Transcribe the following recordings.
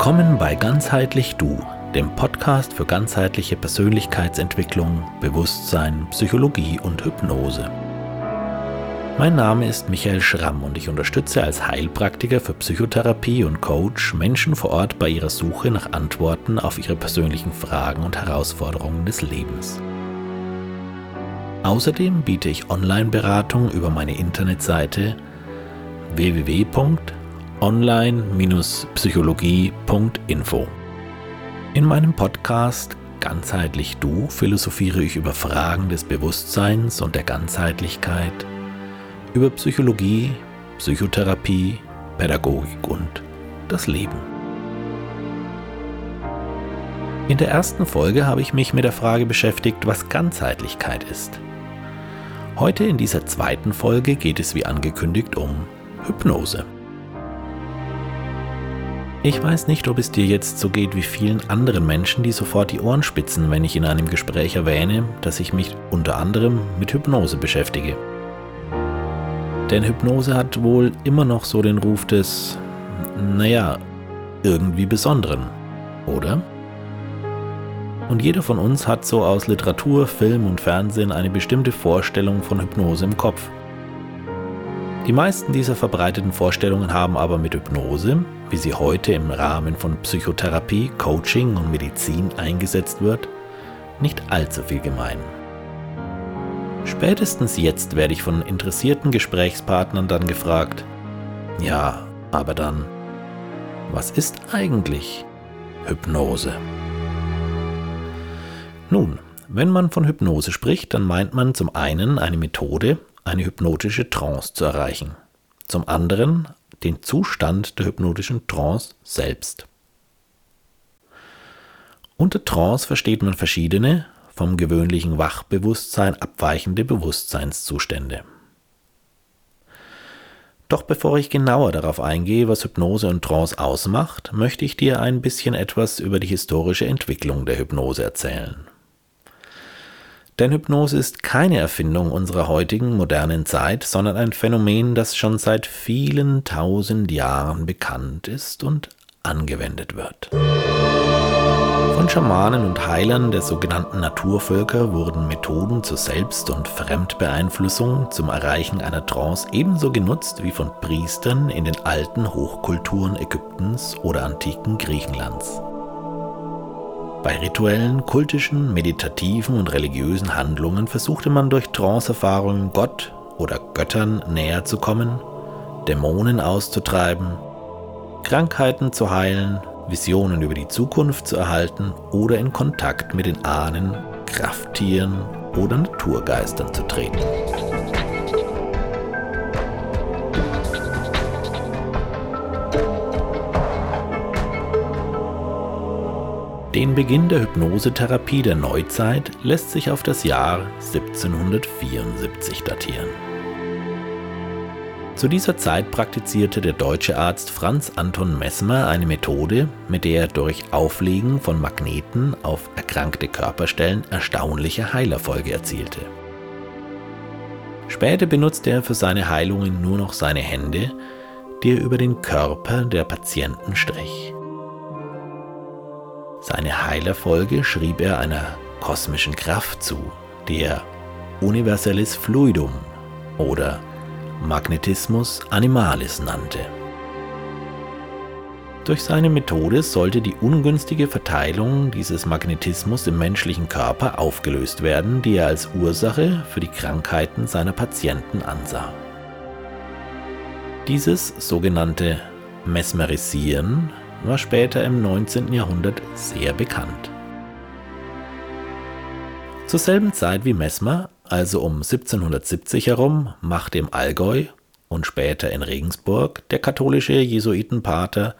Willkommen bei Ganzheitlich Du, dem Podcast für ganzheitliche Persönlichkeitsentwicklung, Bewusstsein, Psychologie und Hypnose. Mein Name ist Michael Schramm und ich unterstütze als Heilpraktiker für Psychotherapie und Coach Menschen vor Ort bei ihrer Suche nach Antworten auf ihre persönlichen Fragen und Herausforderungen des Lebens. Außerdem biete ich Online-Beratung über meine Internetseite www.heilpraktiker.com online-psychologie.info. In meinem Podcast Ganzheitlich Du philosophiere ich über Fragen des Bewusstseins und der Ganzheitlichkeit, über Psychologie, Psychotherapie, Pädagogik und das Leben. In der ersten Folge habe ich mich mit der Frage beschäftigt, was Ganzheitlichkeit ist. Heute in dieser zweiten Folge geht es wie angekündigt um Hypnose. Ich weiß nicht, ob es dir jetzt so geht wie vielen anderen Menschen, die sofort die Ohren spitzen, wenn ich in einem Gespräch erwähne, dass ich mich unter anderem mit Hypnose beschäftige. Denn Hypnose hat wohl immer noch so den Ruf des, naja, irgendwie Besonderen, oder? Und jeder von uns hat so aus Literatur, Film und Fernsehen eine bestimmte Vorstellung von Hypnose im Kopf. Die meisten dieser verbreiteten Vorstellungen haben aber mit Hypnose, wie sie heute im Rahmen von Psychotherapie, Coaching und Medizin eingesetzt wird, nicht allzu viel gemein. Spätestens jetzt werde ich von interessierten Gesprächspartnern dann gefragt, ja, aber dann, was ist eigentlich Hypnose? Nun, wenn man von Hypnose spricht, dann meint man zum einen eine Methode, eine hypnotische Trance zu erreichen, zum anderen den Zustand der hypnotischen Trance selbst. Unter Trance versteht man verschiedene, vom gewöhnlichen Wachbewusstsein abweichende Bewusstseinszustände. Doch bevor ich genauer darauf eingehe, was Hypnose und Trance ausmacht, möchte ich dir ein bisschen etwas über die historische Entwicklung der Hypnose erzählen. Denn Hypnose ist keine Erfindung unserer heutigen modernen Zeit, sondern ein Phänomen, das schon seit vielen tausend Jahren bekannt ist und angewendet wird. Von Schamanen und Heilern der sogenannten Naturvölker wurden Methoden zur Selbst- und Fremdbeeinflussung zum Erreichen einer Trance ebenso genutzt wie von Priestern in den alten Hochkulturen Ägyptens oder antiken Griechenlands. Bei rituellen, kultischen, meditativen und religiösen Handlungen versuchte man durch Trance-Erfahrungen Gott oder Göttern näher zu kommen, Dämonen auszutreiben, Krankheiten zu heilen, Visionen über die Zukunft zu erhalten oder in Kontakt mit den Ahnen, Krafttieren oder Naturgeistern zu treten. Den Beginn der Hypnosetherapie der Neuzeit lässt sich auf das Jahr 1774 datieren. Zu dieser Zeit praktizierte der deutsche Arzt Franz Anton Messmer eine Methode, mit der er durch Auflegen von Magneten auf erkrankte Körperstellen erstaunliche Heilerfolge erzielte. Später benutzte er für seine Heilungen nur noch seine Hände, die er über den Körper der Patienten strich. Seine Heilerfolge schrieb er einer kosmischen Kraft zu, die er Universalis Fluidum oder Magnetismus Animalis nannte. Durch seine Methode sollte die ungünstige Verteilung dieses Magnetismus im menschlichen Körper aufgelöst werden, die er als Ursache für die Krankheiten seiner Patienten ansah. Dieses sogenannte Mesmerisieren war später im 19. Jahrhundert sehr bekannt. Zur selben Zeit wie Mesmer, also um 1770 herum, machte im Allgäu und später in Regensburg der katholische Jesuitenpater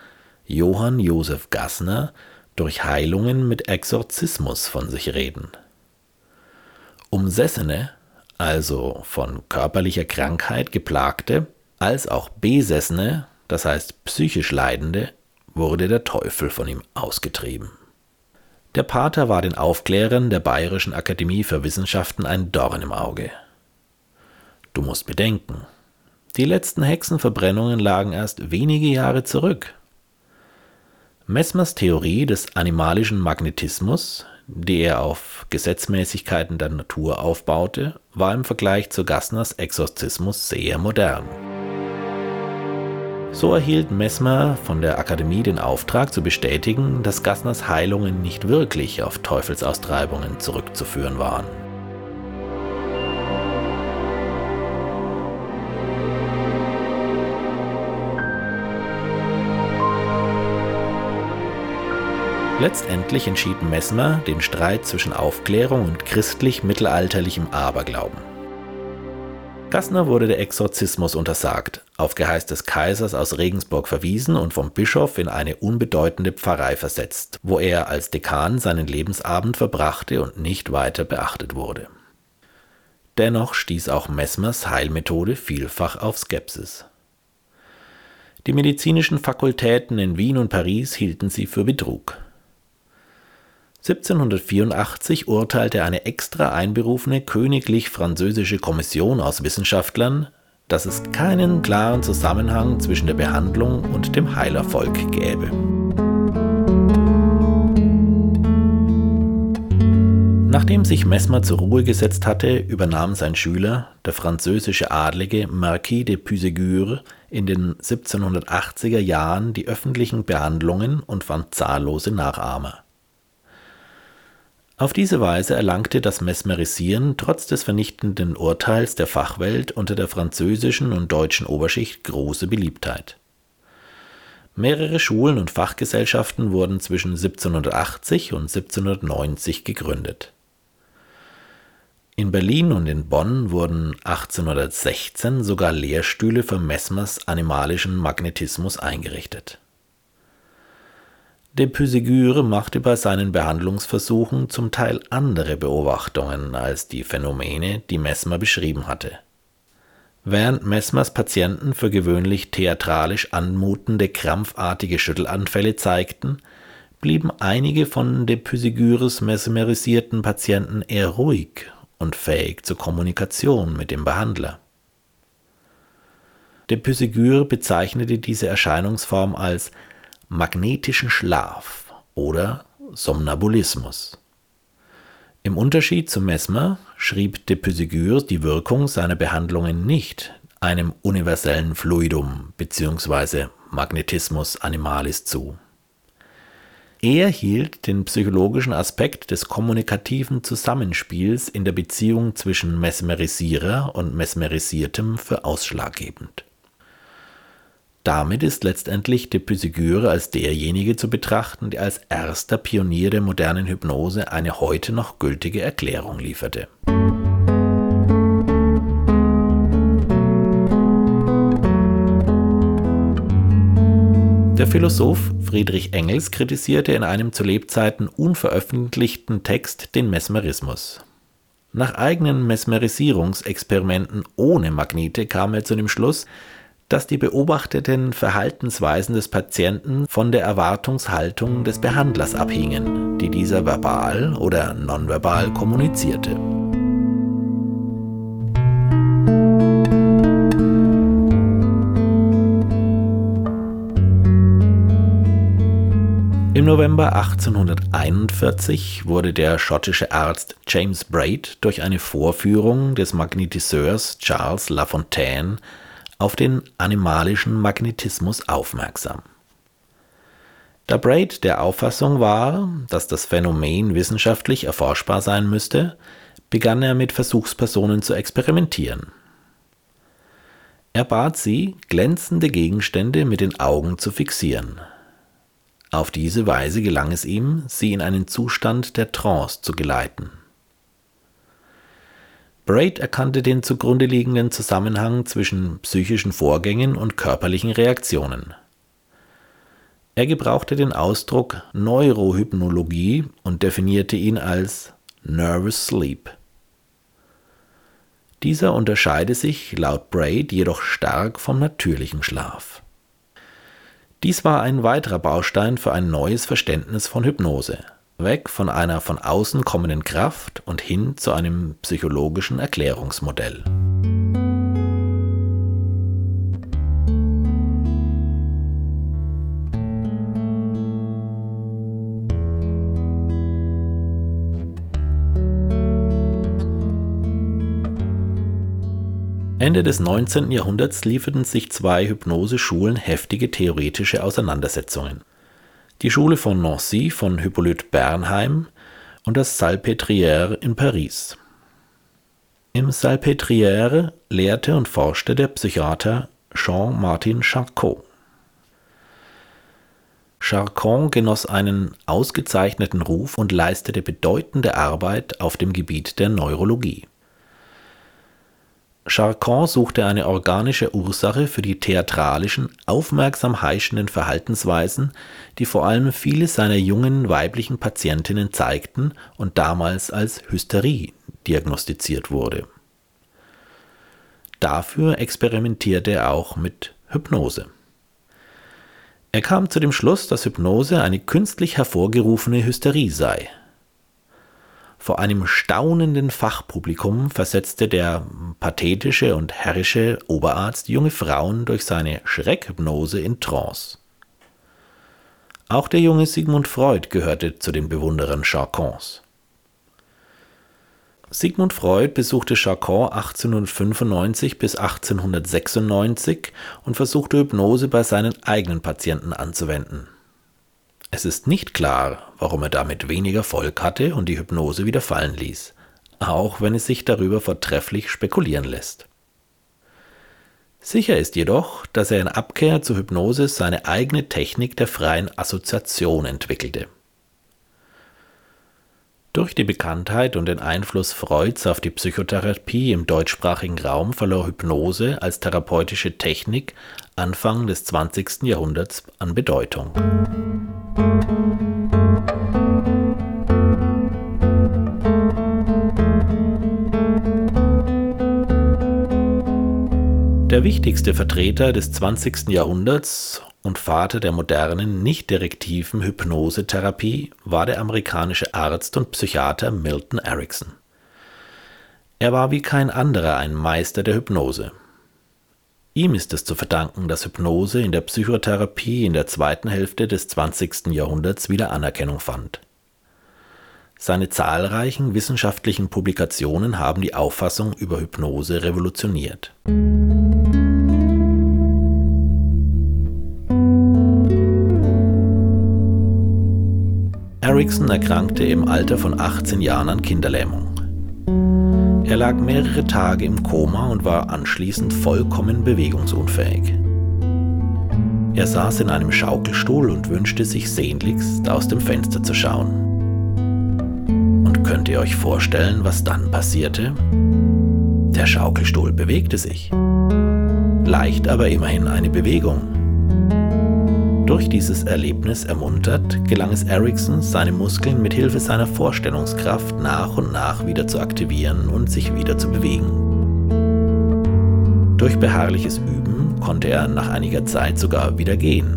Johann Josef Gassner durch Heilungen mit Exorzismus von sich reden. Umsessene, also von körperlicher Krankheit geplagte, als auch Besessene, das heißt psychisch Leidende, wurde der Teufel von ihm ausgetrieben. Der Pater war den Aufklärern der Bayerischen Akademie für Wissenschaften ein Dorn im Auge. Du musst bedenken, die letzten Hexenverbrennungen lagen erst wenige Jahre zurück. Mesmers Theorie des animalischen Magnetismus, die er auf Gesetzmäßigkeiten der Natur aufbaute, war im Vergleich zu Gassners Exorzismus sehr modern. So erhielt Mesmer von der Akademie den Auftrag zu bestätigen, dass Gassners Heilungen nicht wirklich auf Teufelsaustreibungen zurückzuführen waren. Letztendlich entschied Mesmer den Streit zwischen Aufklärung und christlich-mittelalterlichem Aberglauben. Gassner wurde der Exorzismus untersagt, auf Geheiß des Kaisers aus Regensburg verwiesen und vom Bischof in eine unbedeutende Pfarrei versetzt, wo er als Dekan seinen Lebensabend verbrachte und nicht weiter beachtet wurde. Dennoch stieß auch Mesmers Heilmethode vielfach auf Skepsis. Die medizinischen Fakultäten in Wien und Paris hielten sie für Betrug. 1784 urteilte eine extra einberufene königlich-französische Kommission aus Wissenschaftlern, dass es keinen klaren Zusammenhang zwischen der Behandlung und dem Heilerfolg gäbe. Nachdem sich Mesmer zur Ruhe gesetzt hatte, übernahm sein Schüler, der französische Adlige Marquis de Puységur, in den 1780er Jahren die öffentlichen Behandlungen und fand zahllose Nachahmer. Auf diese Weise erlangte das Mesmerisieren trotz des vernichtenden Urteils der Fachwelt unter der französischen und deutschen Oberschicht große Beliebtheit. Mehrere Schulen und Fachgesellschaften wurden zwischen 1780 und 1790 gegründet. In Berlin und in Bonn wurden 1816 sogar Lehrstühle für Mesmers animalischen Magnetismus eingerichtet De Puységur machte bei seinen Behandlungsversuchen zum Teil andere Beobachtungen als die Phänomene, die Mesmer beschrieben hatte. Während Mesmers Patienten für gewöhnlich theatralisch anmutende krampfartige Schüttelanfälle zeigten, blieben einige von de Puységurs mesmerisierten Patienten eher ruhig und fähig zur Kommunikation mit dem Behandler. De Puységur bezeichnete diese Erscheinungsform als magnetischen Schlaf oder Somnambulismus. Im Unterschied zu Mesmer schrieb de Puységur die Wirkung seiner Behandlungen nicht einem universellen Fluidum bzw. Magnetismus animalis zu. Er hielt den psychologischen Aspekt des kommunikativen Zusammenspiels in der Beziehung zwischen Mesmerisierer und Mesmerisiertem für ausschlaggebend. Damit ist letztendlich de Puységur als derjenige zu betrachten, der als erster Pionier der modernen Hypnose eine heute noch gültige Erklärung lieferte. Der Philosoph Friedrich Engels kritisierte in einem zu Lebzeiten unveröffentlichten Text den Mesmerismus. Nach eigenen Mesmerisierungsexperimenten ohne Magnete kam er zu dem Schluss, dass die beobachteten Verhaltensweisen des Patienten von der Erwartungshaltung des Behandlers abhingen, die dieser verbal oder nonverbal kommunizierte. Im November 1841 wurde der schottische Arzt James Braid durch eine Vorführung des Magnetiseurs Charles Lafontaine auf den animalischen Magnetismus aufmerksam. Da Braid der Auffassung war, dass das Phänomen wissenschaftlich erforschbar sein müsste, begann er mit Versuchspersonen zu experimentieren. Er bat sie, glänzende Gegenstände mit den Augen zu fixieren. Auf diese Weise gelang es ihm, sie in einen Zustand der Trance zu geleiten. Braid erkannte den zugrunde liegenden Zusammenhang zwischen psychischen Vorgängen und körperlichen Reaktionen. Er gebrauchte den Ausdruck Neurohypnologie und definierte ihn als Nervous Sleep. Dieser unterscheide sich laut Braid jedoch stark vom natürlichen Schlaf. Dies war ein weiterer Baustein für ein neues Verständnis von Hypnose weg von einer von außen kommenden Kraft und hin zu einem psychologischen Erklärungsmodell. Ende des 19. Jahrhunderts lieferten sich zwei Hypnoseschulen heftige theoretische Auseinandersetzungen. Die Schule von Nancy von Hippolyte Bernheim und das Salpêtrière in Paris. Im Salpêtrière lehrte und forschte der Psychiater Jean-Martin Charcot. Charcot genoss einen ausgezeichneten Ruf und leistete bedeutende Arbeit auf dem Gebiet der Neurologie. Charcot suchte eine organische Ursache für die theatralischen, aufmerksam heischenden Verhaltensweisen, die vor allem viele seiner jungen weiblichen Patientinnen zeigten und damals als Hysterie diagnostiziert wurde. Dafür experimentierte er auch mit Hypnose. Er kam zu dem Schluss, dass Hypnose eine künstlich hervorgerufene Hysterie sei. Vor einem staunenden Fachpublikum versetzte der pathetische und herrische Oberarzt junge Frauen durch seine Schreckhypnose in Trance. Auch der junge Sigmund Freud gehörte zu den Bewunderern Charcons. Sigmund Freud besuchte Charcot 1895 bis 1896 und versuchte Hypnose bei seinen eigenen Patienten anzuwenden. Es ist nicht klar, warum er damit weniger Erfolg hatte und die Hypnose wieder fallen ließ, auch wenn es sich darüber vortrefflich spekulieren lässt. Sicher ist jedoch, dass er in Abkehr zur Hypnose seine eigene Technik der freien Assoziation entwickelte. Durch die Bekanntheit und den Einfluss Freuds auf die Psychotherapie im deutschsprachigen Raum verlor Hypnose als therapeutische Technik Anfang des 20. Jahrhunderts an Bedeutung. Der wichtigste Vertreter des 20. Jahrhunderts und Vater der modernen, nicht direktiven Hypnosetherapie war der amerikanische Arzt und Psychiater Milton Erickson. Er war wie kein anderer ein Meister der Hypnose. Ihm ist es zu verdanken, dass Hypnose in der Psychotherapie in der zweiten Hälfte des 20. Jahrhunderts wieder Anerkennung fand. Seine zahlreichen wissenschaftlichen Publikationen haben die Auffassung über Hypnose revolutioniert. Erickson erkrankte im Alter von 18 Jahren an Kinderlähmung. Er lag mehrere Tage im Koma und war anschließend vollkommen bewegungsunfähig. Er saß in einem Schaukelstuhl und wünschte sich sehnlichst aus dem Fenster zu schauen. Und könnt ihr euch vorstellen, was dann passierte? Der Schaukelstuhl bewegte sich. Leicht aber immerhin eine Bewegung. Durch dieses Erlebnis ermuntert, gelang es Erickson, seine Muskeln mit Hilfe seiner Vorstellungskraft nach und nach wieder zu aktivieren und sich wieder zu bewegen. Durch beharrliches Üben konnte er nach einiger Zeit sogar wieder gehen.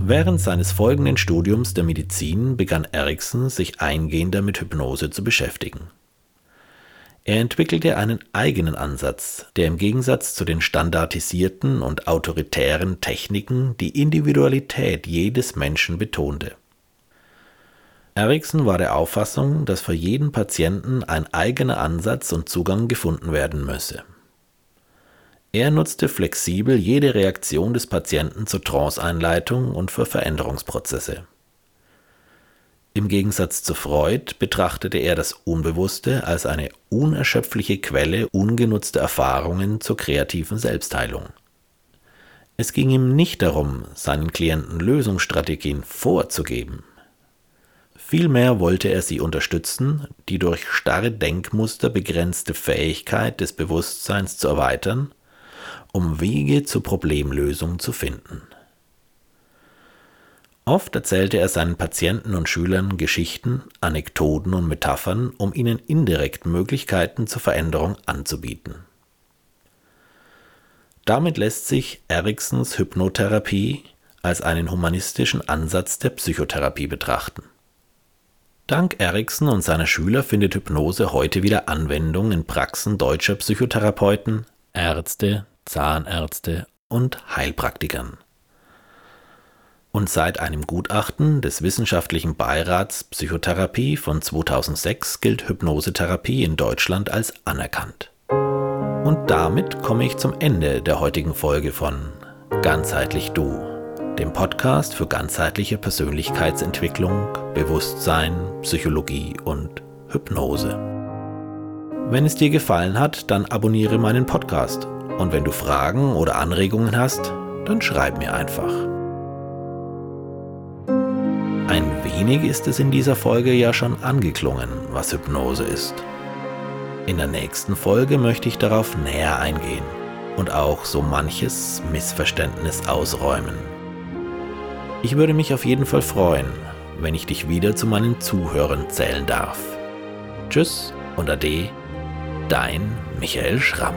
Während seines folgenden Studiums der Medizin begann Erickson sich eingehender mit Hypnose zu beschäftigen. Er entwickelte einen eigenen Ansatz, der im Gegensatz zu den standardisierten und autoritären Techniken die Individualität jedes Menschen betonte. Erickson war der Auffassung, dass für jeden Patienten ein eigener Ansatz und Zugang gefunden werden müsse. Er nutzte flexibel jede Reaktion des Patienten zur Trance-Einleitung und für Veränderungsprozesse. Im Gegensatz zu Freud betrachtete er das Unbewusste als eine unerschöpfliche Quelle ungenutzter Erfahrungen zur kreativen Selbstheilung. Es ging ihm nicht darum, seinen Klienten Lösungsstrategien vorzugeben. Vielmehr wollte er sie unterstützen, die durch starre Denkmuster begrenzte Fähigkeit des Bewusstseins zu erweitern, um Wege zur Problemlösung zu finden. Oft erzählte er seinen Patienten und Schülern Geschichten, Anekdoten und Metaphern, um ihnen indirekt Möglichkeiten zur Veränderung anzubieten. Damit lässt sich Ericksons Hypnotherapie als einen humanistischen Ansatz der Psychotherapie betrachten. Dank Erickson und seiner Schüler findet Hypnose heute wieder Anwendung in Praxen deutscher Psychotherapeuten, Ärzte, Zahnärzte und Heilpraktikern. Und seit einem Gutachten des Wissenschaftlichen Beirats Psychotherapie von 2006 gilt Hypnosetherapie in Deutschland als anerkannt. Und damit komme ich zum Ende der heutigen Folge von Ganzheitlich Du, dem Podcast für ganzheitliche Persönlichkeitsentwicklung, Bewusstsein, Psychologie und Hypnose. Wenn es dir gefallen hat, dann abonniere meinen Podcast. Und wenn du Fragen oder Anregungen hast, dann schreib mir einfach. Ein wenig ist es in dieser Folge ja schon angeklungen, was Hypnose ist. In der nächsten Folge möchte ich darauf näher eingehen und auch so manches Missverständnis ausräumen. Ich würde mich auf jeden Fall freuen, wenn ich dich wieder zu meinen Zuhörern zählen darf. Tschüss und Ade, dein Michael Schramm.